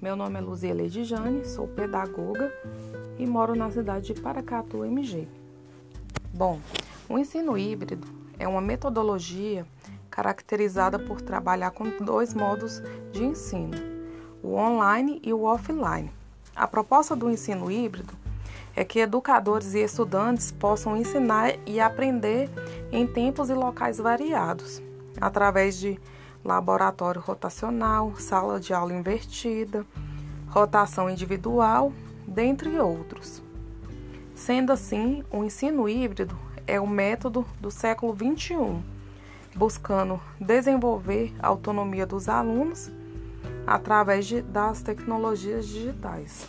Meu nome é Luzia Ledijane, sou pedagoga e moro na cidade de Paracatu, MG. Bom, o ensino híbrido é uma metodologia caracterizada por trabalhar com dois modos de ensino, o online e o offline. A proposta do ensino híbrido é que educadores e estudantes possam ensinar e aprender em tempos e locais variados, através de laboratório rotacional, sala de aula invertida, rotação individual, dentre outros. Sendo assim, o ensino híbrido é o método do século XXI, buscando desenvolver a autonomia dos alunos através de, das tecnologias digitais.